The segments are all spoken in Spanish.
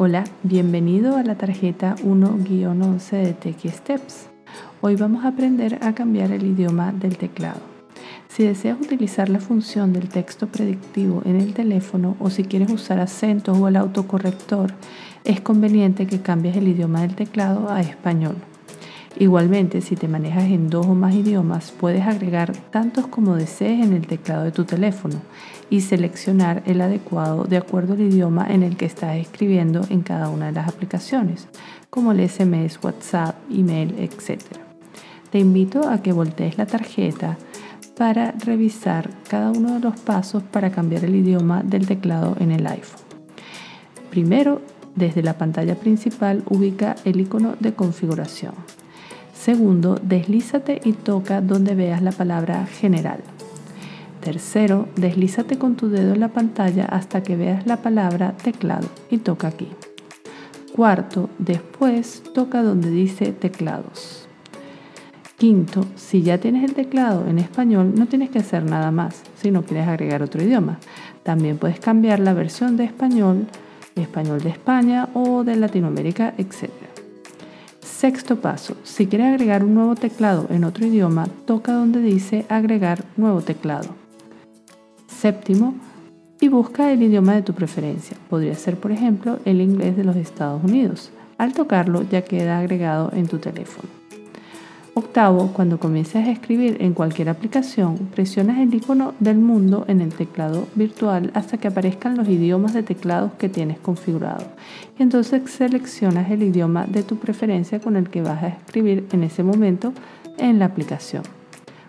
Hola, bienvenido a la tarjeta 1-11 de Techie Steps. Hoy vamos a aprender a cambiar el idioma del teclado. Si deseas utilizar la función del texto predictivo en el teléfono o si quieres usar acentos o el autocorrector, es conveniente que cambies el idioma del teclado a español. Igualmente, si te manejas en dos o más idiomas, puedes agregar tantos como desees en el teclado de tu teléfono y seleccionar el adecuado de acuerdo al idioma en el que estás escribiendo en cada una de las aplicaciones, como el SMS, WhatsApp, email, etc. Te invito a que voltees la tarjeta para revisar cada uno de los pasos para cambiar el idioma del teclado en el iPhone. Primero, desde la pantalla principal ubica el icono de configuración. Segundo, deslízate y toca donde veas la palabra general. Tercero, deslízate con tu dedo en la pantalla hasta que veas la palabra teclado y toca aquí. Cuarto, después toca donde dice teclados. Quinto, si ya tienes el teclado en español, no tienes que hacer nada más si no quieres agregar otro idioma. También puedes cambiar la versión de español, español de España o de Latinoamérica, etc. Sexto paso, si quieres agregar un nuevo teclado en otro idioma, toca donde dice agregar nuevo teclado. Séptimo, y busca el idioma de tu preferencia. Podría ser, por ejemplo, el inglés de los Estados Unidos. Al tocarlo ya queda agregado en tu teléfono. Octavo, cuando comiences a escribir en cualquier aplicación, presionas el icono del mundo en el teclado virtual hasta que aparezcan los idiomas de teclados que tienes configurado. Y entonces seleccionas el idioma de tu preferencia con el que vas a escribir en ese momento en la aplicación.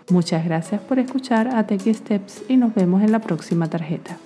Muchas gracias por escuchar a Steps y nos vemos en la próxima tarjeta.